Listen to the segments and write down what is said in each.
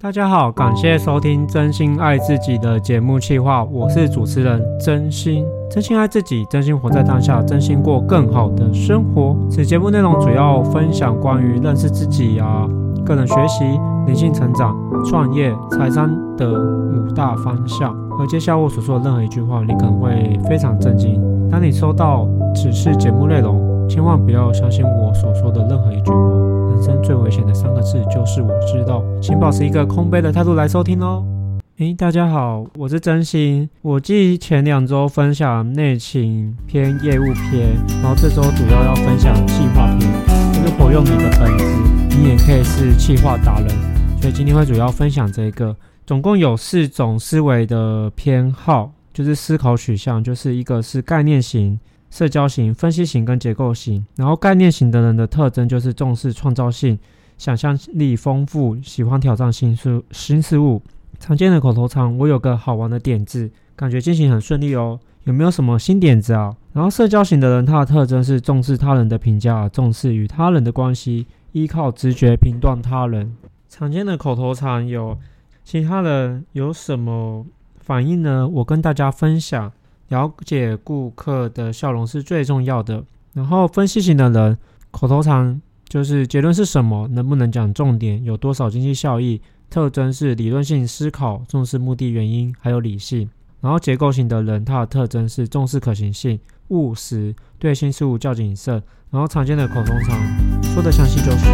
大家好，感谢收听真心爱自己的节目企划，我是主持人真心。真心爱自己，真心活在当下，真心过更好的生活。此节目内容主要分享关于认识自己啊、个人学习、灵性成长、创业、财商的五大方向。而接下来我所说的任何一句话，你可能会非常震惊。当你收到此次节目内容，千万不要相信我所说的任何一句话。人生最危险的三个字就是我知道，请保持一个空杯的态度来收听哦。诶，大家好，我是真心。我继前两周分享内勤篇、业务篇，然后这周主要要分享企划篇，就是活用你的本子，你也可以是企划达人。所以今天会主要分享这个，总共有四种思维的偏好，就是思考取向，就是一个是概念型。社交型、分析型跟结构型，然后概念型的人的特征就是重视创造性、想象力丰富，喜欢挑战新事新事物。常见的口头禅，我有个好玩的点子，感觉进行很顺利哦。有没有什么新点子啊？然后社交型的人，他的特征是重视他人的评价，重视与他人的关系，依靠直觉评断他人。常见的口头禅有，其他人有什么反应呢？我跟大家分享。了解顾客的笑容是最重要的。然后分析型的人，口头禅就是结论是什么，能不能讲重点，有多少经济效益。特征是理论性思考，重视目的原因，还有理性。然后结构型的人，他的特征是重视可行性，务实，对新事物较谨慎。然后常见的口头禅，说的详细就是，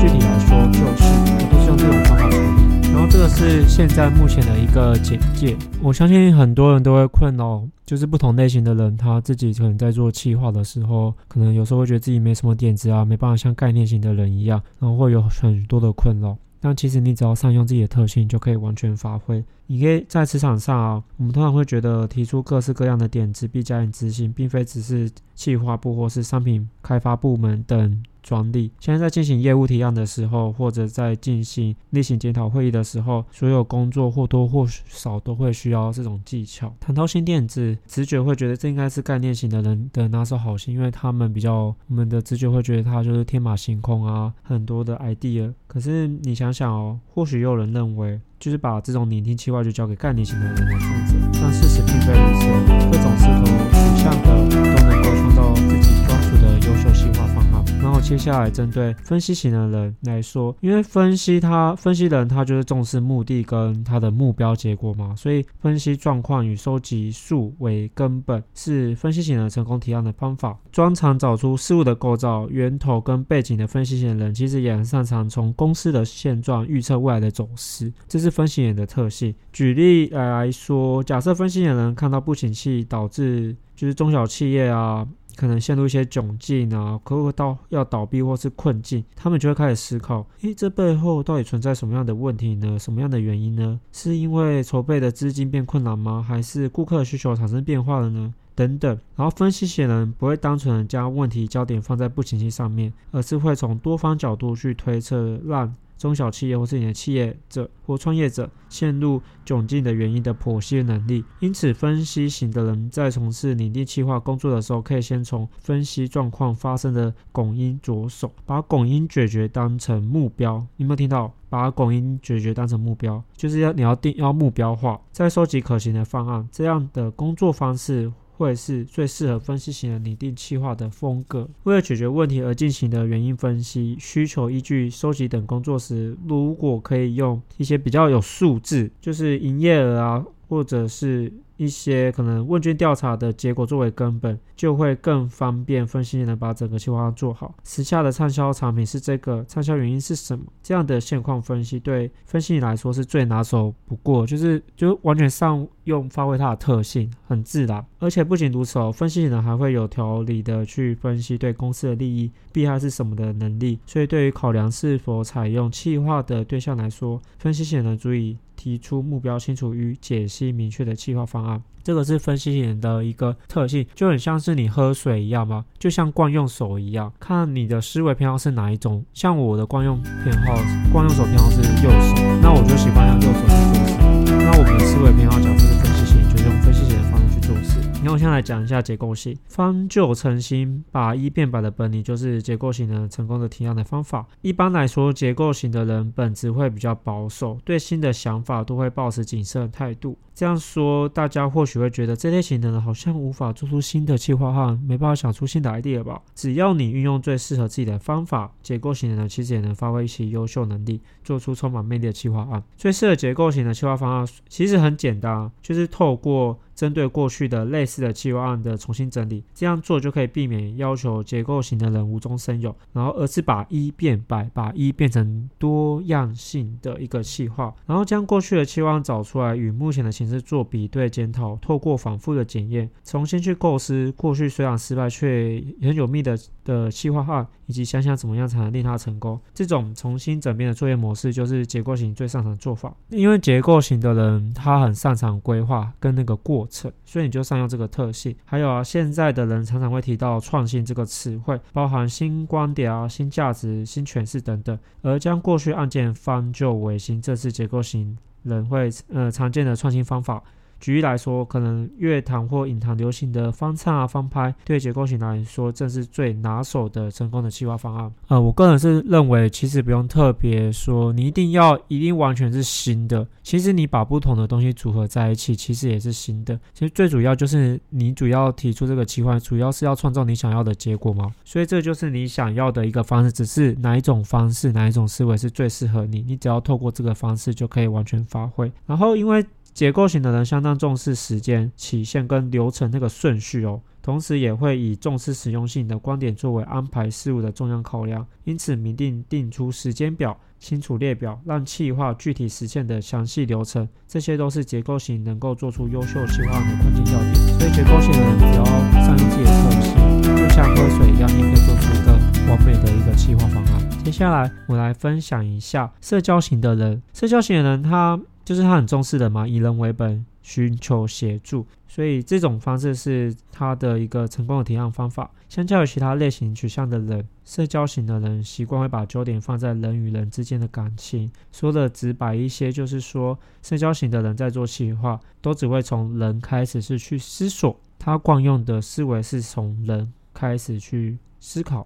具体来说就是，我都是用这种方法处理。然后这个是现在目前的一个简介，我相信很多人都会困扰，就是不同类型的人，他自己可能在做企划的时候，可能有时候会觉得自己没什么点子啊，没办法像概念型的人一样，然后会有很多的困扰。但其实你只要善用自己的特性，就可以完全发挥。你可以在职场上啊，我们通常会觉得提出各式各样的点子，并加以执行，并非只是企划部或是商品开发部门等。专利。现在在进行业务提案的时候，或者在进行例行检讨会议的时候，所有工作或多或少都会需要这种技巧。谈到新点子，直觉会觉得这应该是概念型的人的拿手好戏，因为他们比较，我们的直觉会觉得他就是天马行空啊，很多的 idea。可是你想想哦，或许也有人认为，就是把这种拟定计划就交给概念型的人来负责，但事实并非如此，各种思考取向的都能够创造自己专属的优秀计划方案。然后接下来针对分析型的人来说，因为分析他分析人他就是重视目的跟他的目标结果嘛，所以分析状况与收集数为根本，是分析型的成功提案的方法。专长找出事物的构造源头跟背景的分析型人，其实也很擅长从公司的现状预测未来的走势，这是分析人的特性。举例来说，假设分析型的人看到不景气导致就是中小企业啊。可能陷入一些窘境啊，可能到要倒闭或是困境，他们就会开始思考：诶，这背后到底存在什么样的问题呢？什么样的原因呢？是因为筹备的资金变困难吗？还是顾客需求产生变化了呢？等等。然后分析型人不会单纯的将问题焦点放在不景气上面，而是会从多方角度去推测，让中小企业或是你的企业者或创业者陷入窘境的原因的剖析能力，因此分析型的人在从事拟定计划工作的时候，可以先从分析状况发生的拱因着手，把拱因解决当成目标。你有没有听到？把拱因解决当成目标，就是要你要定要目标化，再收集可行的方案，这样的工作方式。或者是最适合分析型的拟定计划的风格。为了解决问题而进行的原因分析、需求依据收集等工作时，如果可以用一些比较有数字，就是营业额啊，或者是。一些可能问卷调查的结果作为根本，就会更方便分析能把整个计划做好。时下的畅销产品是这个，畅销原因是什么？这样的现况分析对分析你来说是最拿手不过，就是就完全上用发挥它的特性，很自然。而且不仅如此哦，分析人还会有条理的去分析对公司的利益、弊害是什么的能力。所以对于考量是否采用企划的对象来说，分析型人注意。提出目标清楚与解析明确的计划方案，这个是分析型人的一个特性，就很像是你喝水一样吗？就像惯用手一样，看你的思维偏好是哪一种。像我的惯用偏好，惯用手偏好是右手，那我就喜欢用右手去做事。那我们的思维偏好，角度是分析型，就是用分析型的方式去做事。那我现在来讲一下结构型，方旧成新，把一变百的本领，就是结构型的成功的提案的方法。一般来说，结构型的人本质会比较保守，对新的想法都会抱持谨慎的态度。这样说，大家或许会觉得这类型的人好像无法做出新的企划案，没办法想出新的 idea 吧？只要你运用最适合自己的方法，结构型的人其实也能发挥一些优秀能力，做出充满魅力的企划案。最适合结构型的企划方案其实很简单，就是透过。针对过去的类似的企划案的重新整理，这样做就可以避免要求结构型的人无中生有，然后而是把一变百，把一变成多样性的一个企划，然后将过去的期望找出来，与目前的形式做比对检讨，透过反复的检验，重新去构思过去虽然失败却很有密的的企划案，以及想想怎么样才能令它成功。这种重新整编的作业模式就是结构型最擅长的做法，因为结构型的人他很擅长规划跟那个过程。所以你就善用这个特性。还有啊，现在的人常常会提到创新这个词汇，包含新观点啊、新价值、新诠释等等，而将过去案件翻旧为新，这是结构型人会呃常见的创新方法。举例来说，可能乐坛或影坛流行的翻唱啊、翻拍，对结构型来说正是最拿手的成功的企划方案。呃，我个人是认为，其实不用特别说，你一定要一定完全是新的。其实你把不同的东西组合在一起，其实也是新的。其实最主要就是你主要提出这个企划，主要是要创造你想要的结果嘛。所以这就是你想要的一个方式，只是哪一种方式、哪一种思维是最适合你，你只要透过这个方式就可以完全发挥。然后因为结构型的人相当重视时间、期限跟流程那个顺序哦，同时也会以重视实用性的观点作为安排事务的重要考量，因此明定定出时间表、清楚列表，让企划具体实现的详细流程，这些都是结构型能够做出优秀企划的关键要点。所以结构型的人只要善用自己的特性，就像喝水一样，你可以做出一个完美的一个企划方案。接下来我来分享一下社交型的人，社交型的人他。就是他很重视的嘛，以人为本，寻求协助，所以这种方式是他的一个成功的提案方法。相较于其他类型取向的人，社交型的人习惯会把焦点放在人与人之间的感情。说的直白一些，就是说，社交型的人在做企划，都只会从人开始是去思索，他惯用的思维是从人开始去思考。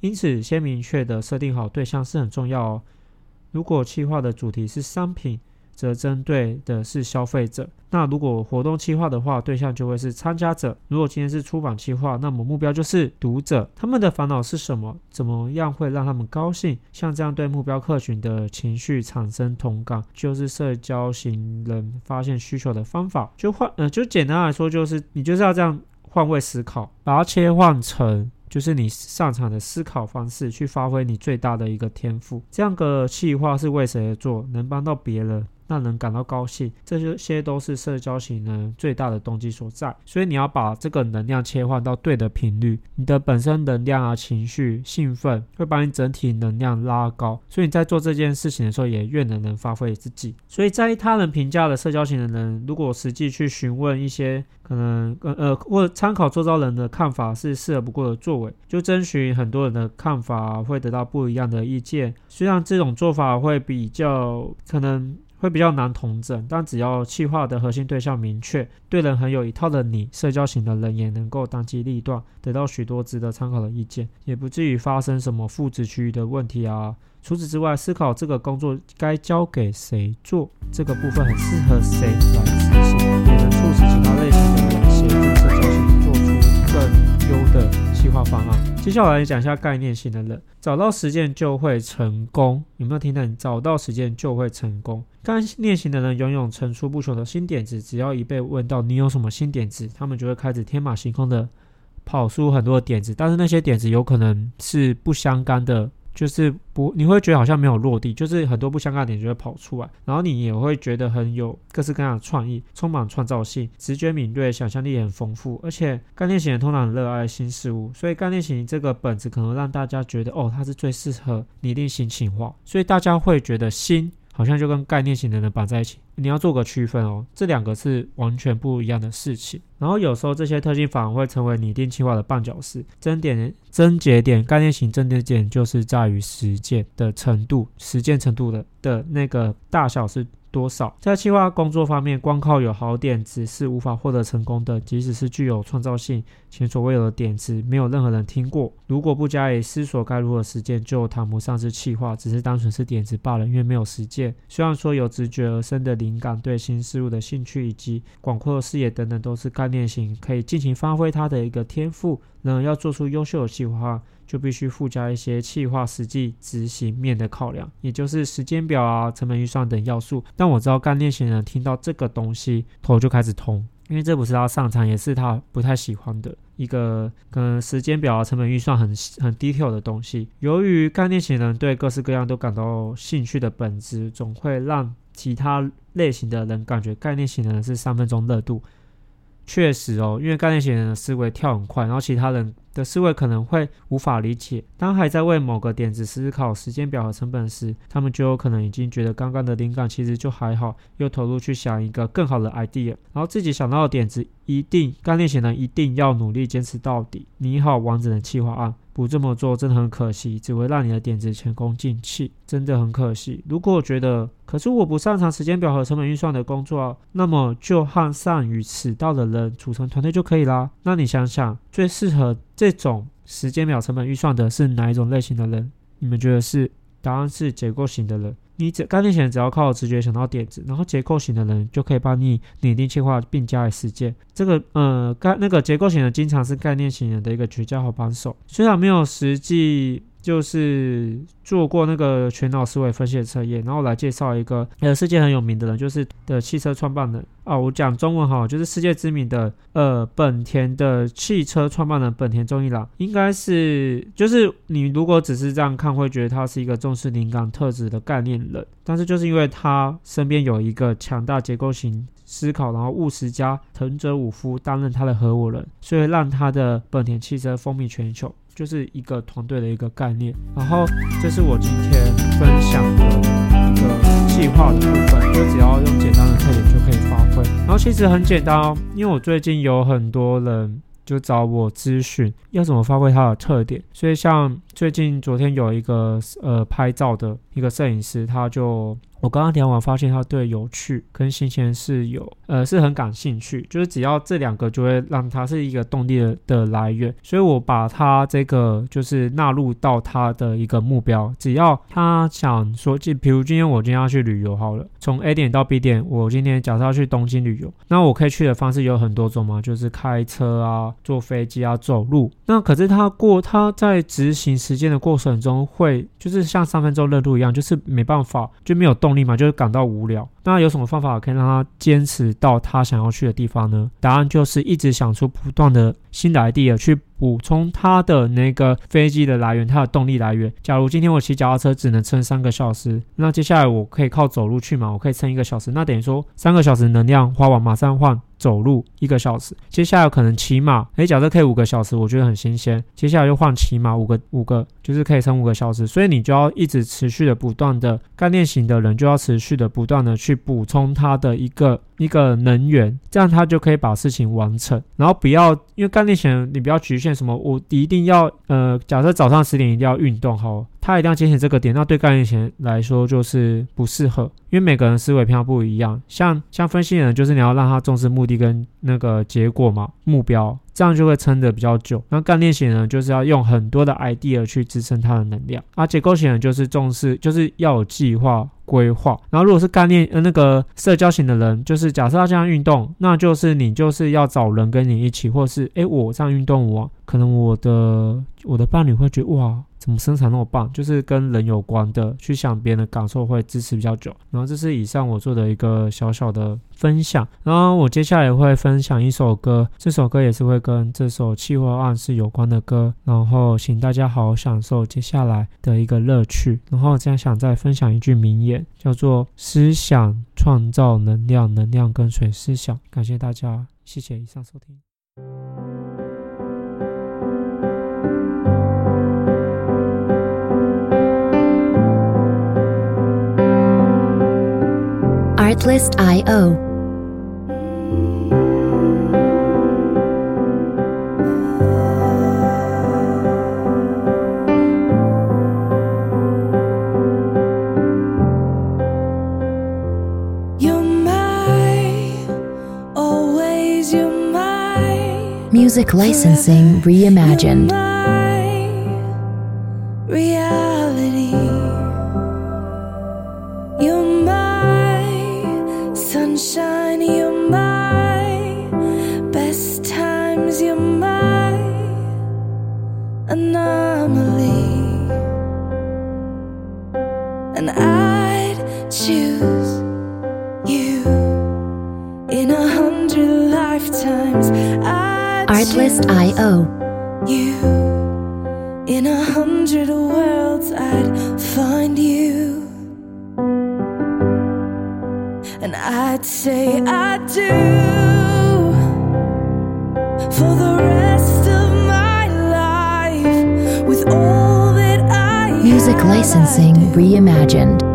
因此，先明确的设定好对象是很重要哦。如果企划的主题是商品，则针对的是消费者。那如果活动企划的话，对象就会是参加者。如果今天是出版企划，那么目标就是读者。他们的烦恼是什么？怎么样会让他们高兴？像这样对目标客群的情绪产生同感，就是社交型人发现需求的方法。就换呃，就简单来说，就是你就是要这样换位思考，把它切换成就是你擅长的思考方式，去发挥你最大的一个天赋。这样的企划是为谁而做？能帮到别人。让人感到高兴，这些都是社交型人最大的动机所在。所以你要把这个能量切换到对的频率，你的本身能量啊、情绪、兴奋会把你整体能量拉高。所以你在做这件事情的时候，也越能能发挥自己。所以在意他人评价的社交型的人，如果实际去询问一些可能呃呃或参考周遭人的看法，是适合不过的作为。就征询很多人的看法，会得到不一样的意见。虽然这种做法会比较可能。会比较难同整，但只要企划的核心对象明确，对人很有一套的你，社交型的人也能够当机立断，得到许多值得参考的意见，也不至于发生什么父职区域的问题啊。除此之外，思考这个工作该交给谁做，这个部分很适合谁来执行，也能促使其他类型的人协助社交型做出更优的计划方案。接下来讲一下概念型的人，找到实践就会成功。有没有听到？找到实践就会成功。概念型的人拥有层出不穷的新点子，只要一被问到你有什么新点子，他们就会开始天马行空的跑出很多的点子，但是那些点子有可能是不相干的。就是不，你会觉得好像没有落地，就是很多不相干的点就会跑出来，然后你也会觉得很有各式各样的创意，充满创造性，直觉敏锐，想象力也很丰富，而且概念型人通常很热爱新事物，所以概念型这个本子可能让大家觉得哦，它是最适合拟定新企划，所以大家会觉得新好像就跟概念型的人绑在一起。你要做个区分哦，这两个是完全不一样的事情。然后有时候这些特性反而会成为拟定计划的绊脚石。增点、增节点、概念型增节点就是在于实践的程度、实践程度的的那个大小是。多少？在企划工作方面，光靠有好点子是无法获得成功的。即使是具有创造性、前所未有的点子，没有任何人听过。如果不加以思索该如何实践，就谈不上是企划，只是单纯是点子罢了。因为没有实践，虽然说有直觉而生的灵感、对新事物的兴趣以及广阔的视野等等，都是概念型，可以尽情发挥它的一个天赋。然而，要做出优秀的企划，就必须附加一些企划实际执行面的考量，也就是时间表啊、成本预算等要素。但我知道概念型人听到这个东西，头就开始痛，因为这不是他擅长，也是他不太喜欢的一个跟时间表啊、成本预算很很 detail 的东西。由于概念型人对各式各样都感到兴趣的本质，总会让其他类型的人感觉概念型人是三分钟热度。确实哦，因为概念型人的思维跳很快，然后其他人的思维可能会无法理解。当还在为某个点子思考时间表和成本时，他们就有可能已经觉得刚刚的灵感其实就还好，又投入去想一个更好的 idea，然后自己想到的点子一定概念型人一定要努力坚持到底，你好完整的计划案。不这么做真的很可惜，只会让你的点子前功尽弃，真的很可惜。如果我觉得，可是我不擅长时间表和成本预算的工作，那么就和善于迟到的人组成团队就可以啦。那你想想，最适合这种时间表、成本预算的是哪一种类型的人？你们觉得是？答案是结构型的人。你只概念型只要靠直觉想到点子，然后结构型的人就可以帮你拟定计划并加以实践。这个呃，概那个结构型的经常是概念型人的一个绝佳好帮手，虽然没有实际。就是做过那个全脑思维分析的测验，然后来介绍一个呃世界很有名的人，就是的汽车创办人啊，我讲中文哈，就是世界知名的呃本田的汽车创办人本田宗一郎，应该是就是你如果只是这样看，会觉得他是一个重视灵感特质的概念人，但是就是因为他身边有一个强大结构型思考，然后务实家藤泽武夫担任他的合伙人，所以让他的本田汽车风靡全球。就是一个团队的一个概念，然后这是我今天分享的一个计划的部分，就只要用简单的特点就可以发挥。然后其实很简单哦，因为我最近有很多人就找我咨询要怎么发挥它的特点，所以像最近昨天有一个呃拍照的一个摄影师，他就。我刚刚聊完，发现他对有趣跟新鲜是有，呃，是很感兴趣。就是只要这两个，就会让他是一个动力的的来源。所以我把他这个就是纳入到他的一个目标。只要他想说，就比如今天我今天要去旅游好了，从 A 点到 B 点，我今天假设要去东京旅游，那我可以去的方式有很多种嘛，就是开车啊、坐飞机啊、走路。那可是他过他在执行时间的过程中，会就是像三分钟热度一样，就是没办法，就没有动。立马就会感到无聊。那有什么方法可以让他坚持到他想要去的地方呢？答案就是一直想出不断的新的 idea 去补充他的那个飞机的来源，他的动力来源。假如今天我骑脚踏车只能撑三个小时，那接下来我可以靠走路去嘛？我可以撑一个小时，那等于说三个小时能量花完，马上换走路一个小时。接下来可能骑马，诶，假设可以五个小时，我觉得很新鲜。接下来又换骑马五个五个，就是可以撑五个小时。所以你就要一直持续的不断的概念型的人就要持续的不断的去去补充它的一个。一个能源，这样他就可以把事情完成，然后不要因为干练型，你不要局限什么，我一定要呃，假设早上十点一定要运动，好，他一定要坚持这个点，那对概念型来说就是不适合，因为每个人思维偏好不一样，像像分析人就是你要让他重视目的跟那个结果嘛，目标。这样就会撑得比较久。那概念型人就是要用很多的 idea 去支撑他的能量，而结构型人就是重视，就是要有计划规划。然后如果是概念呃那个社交型的人，就是假设他这样运动，那就是你就是要找人跟你一起，或是诶我这样运动我可能我的我的伴侣会觉得哇。怎么生产那么棒？就是跟人有关的，去想别人的感受会支持比较久。然后这是以上我做的一个小小的分享。然后我接下来会分享一首歌，这首歌也是会跟这首企划案是有关的歌。然后请大家好好享受接下来的一个乐趣。然后这样想再分享一句名言，叫做“思想创造能量，能量跟随思想”。感谢大家，谢谢以上收听。Artlist.io Music licensing reimagined. Sunshine. You're my best times. You're my anomaly. And I'd choose you in a hundred lifetimes. I'd Artlist.io you in a hundred worlds say I do for the rest of my life with all that I Music licensing reimagined.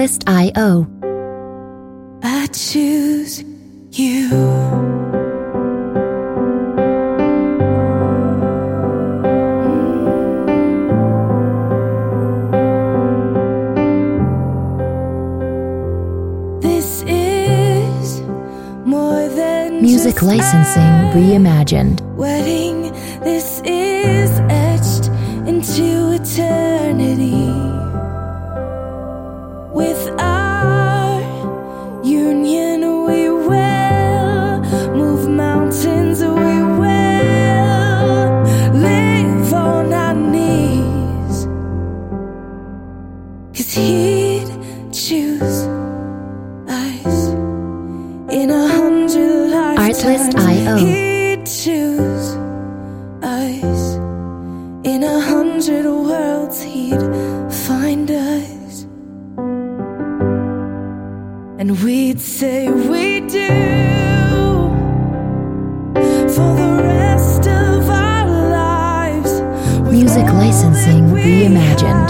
Catalyst.io. I choose you. Music licensing reimagined. Cause he'd choose us in a hundred lifetimes. Artlist.io. He'd choose us in a hundred worlds. He'd find us, and we'd say we do for the rest of our lives. Music licensing we reimagined.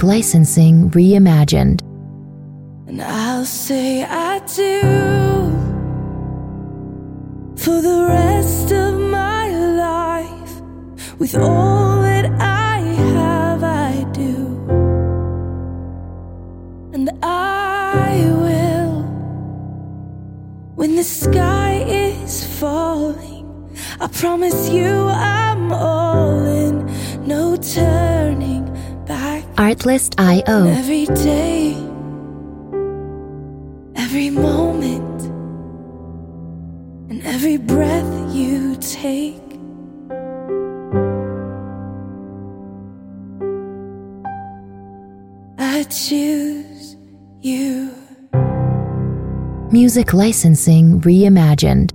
Music licensing reimagined. And I'll say I do for the rest of my life. With all that I have, I do. And I will when the sky is falling. I promise you I'm all in, no turning Artlist.io. Every day, every moment, and every breath you take. I choose you. Music licensing reimagined.